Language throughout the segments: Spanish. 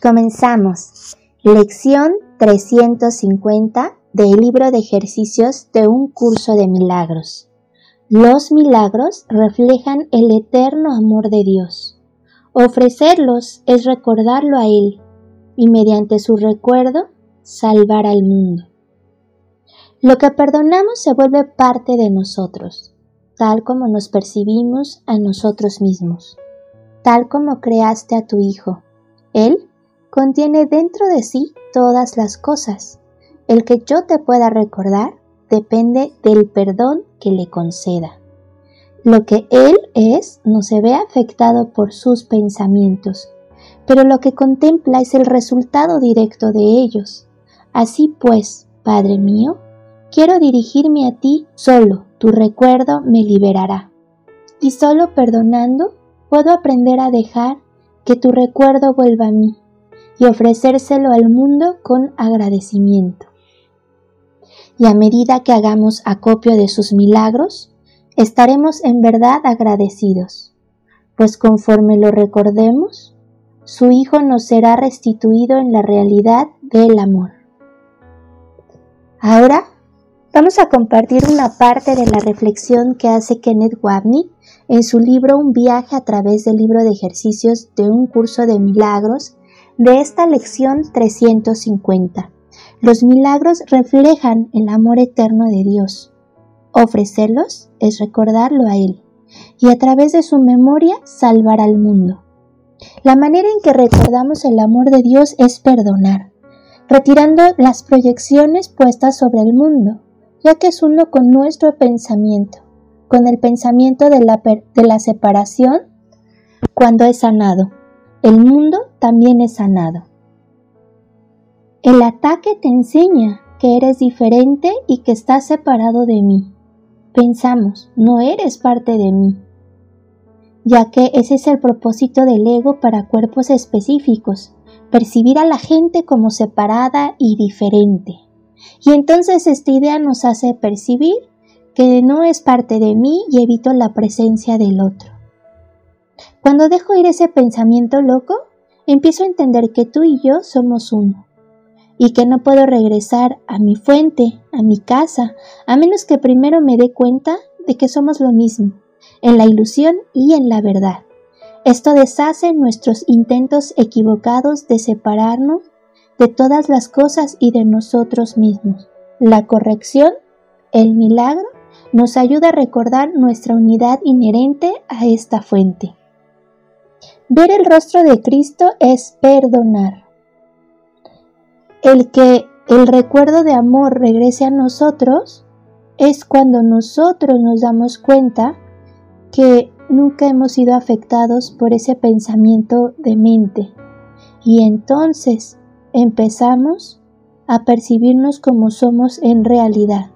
Comenzamos. Lección 350 del libro de ejercicios de un curso de milagros. Los milagros reflejan el eterno amor de Dios. Ofrecerlos es recordarlo a Él y mediante su recuerdo salvar al mundo. Lo que perdonamos se vuelve parte de nosotros, tal como nos percibimos a nosotros mismos, tal como creaste a tu Hijo. Él contiene dentro de sí todas las cosas. El que yo te pueda recordar depende del perdón que le conceda. Lo que Él es no se ve afectado por sus pensamientos, pero lo que contempla es el resultado directo de ellos. Así pues, Padre mío, quiero dirigirme a ti solo, tu recuerdo me liberará. Y solo perdonando puedo aprender a dejar que tu recuerdo vuelva a mí y ofrecérselo al mundo con agradecimiento. Y a medida que hagamos acopio de sus milagros, estaremos en verdad agradecidos, pues conforme lo recordemos, su Hijo nos será restituido en la realidad del amor. Ahora vamos a compartir una parte de la reflexión que hace Kenneth Wapney en su libro Un viaje a través del libro de ejercicios de un curso de milagros de esta lección 350. Los milagros reflejan el amor eterno de Dios. Ofrecerlos es recordarlo a Él y a través de su memoria salvar al mundo. La manera en que recordamos el amor de Dios es perdonar, retirando las proyecciones puestas sobre el mundo, ya que es uno con nuestro pensamiento, con el pensamiento de la, de la separación cuando es sanado el mundo también es sanado. El ataque te enseña que eres diferente y que estás separado de mí. Pensamos, no eres parte de mí, ya que ese es el propósito del ego para cuerpos específicos, percibir a la gente como separada y diferente. Y entonces esta idea nos hace percibir que no es parte de mí y evito la presencia del otro. Cuando dejo ir ese pensamiento loco, empiezo a entender que tú y yo somos uno, y que no puedo regresar a mi fuente, a mi casa, a menos que primero me dé cuenta de que somos lo mismo, en la ilusión y en la verdad. Esto deshace nuestros intentos equivocados de separarnos de todas las cosas y de nosotros mismos. La corrección, el milagro, nos ayuda a recordar nuestra unidad inherente a esta fuente. Ver el rostro de Cristo es perdonar. El que el recuerdo de amor regrese a nosotros es cuando nosotros nos damos cuenta que nunca hemos sido afectados por ese pensamiento de mente. Y entonces empezamos a percibirnos como somos en realidad.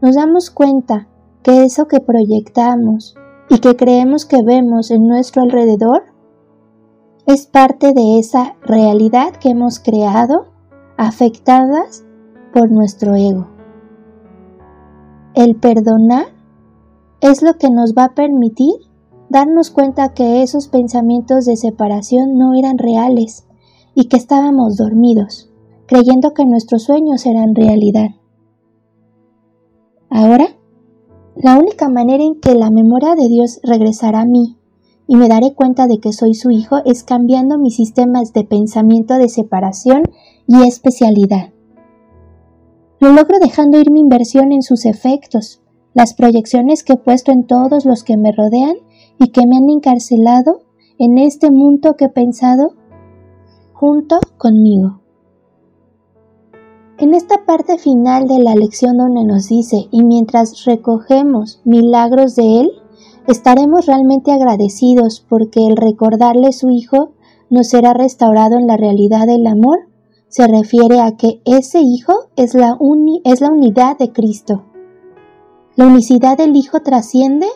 Nos damos cuenta que eso que proyectamos y que creemos que vemos en nuestro alrededor es parte de esa realidad que hemos creado afectadas por nuestro ego. El perdonar es lo que nos va a permitir darnos cuenta que esos pensamientos de separación no eran reales y que estábamos dormidos, creyendo que nuestros sueños eran realidad. Ahora, la única manera en que la memoria de Dios regresará a mí y me daré cuenta de que soy su hijo es cambiando mis sistemas de pensamiento de separación y especialidad. Lo logro dejando ir mi inversión en sus efectos, las proyecciones que he puesto en todos los que me rodean y que me han encarcelado en este mundo que he pensado junto conmigo. En esta parte final de la lección donde nos dice, y mientras recogemos milagros de Él, estaremos realmente agradecidos porque el recordarle su Hijo nos será restaurado en la realidad del amor, se refiere a que ese Hijo es la, es la unidad de Cristo. La unicidad del Hijo trasciende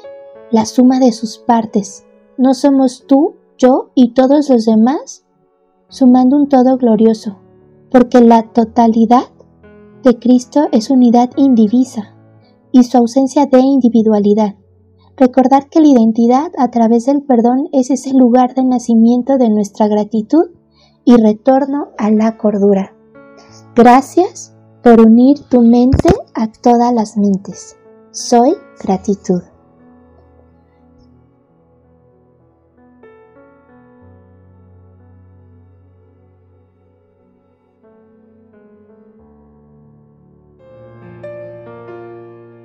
la suma de sus partes. No somos tú, yo y todos los demás, sumando un todo glorioso, porque la totalidad de Cristo es unidad indivisa y su ausencia de individualidad. Recordar que la identidad a través del perdón es ese lugar de nacimiento de nuestra gratitud y retorno a la cordura. Gracias por unir tu mente a todas las mentes. Soy gratitud.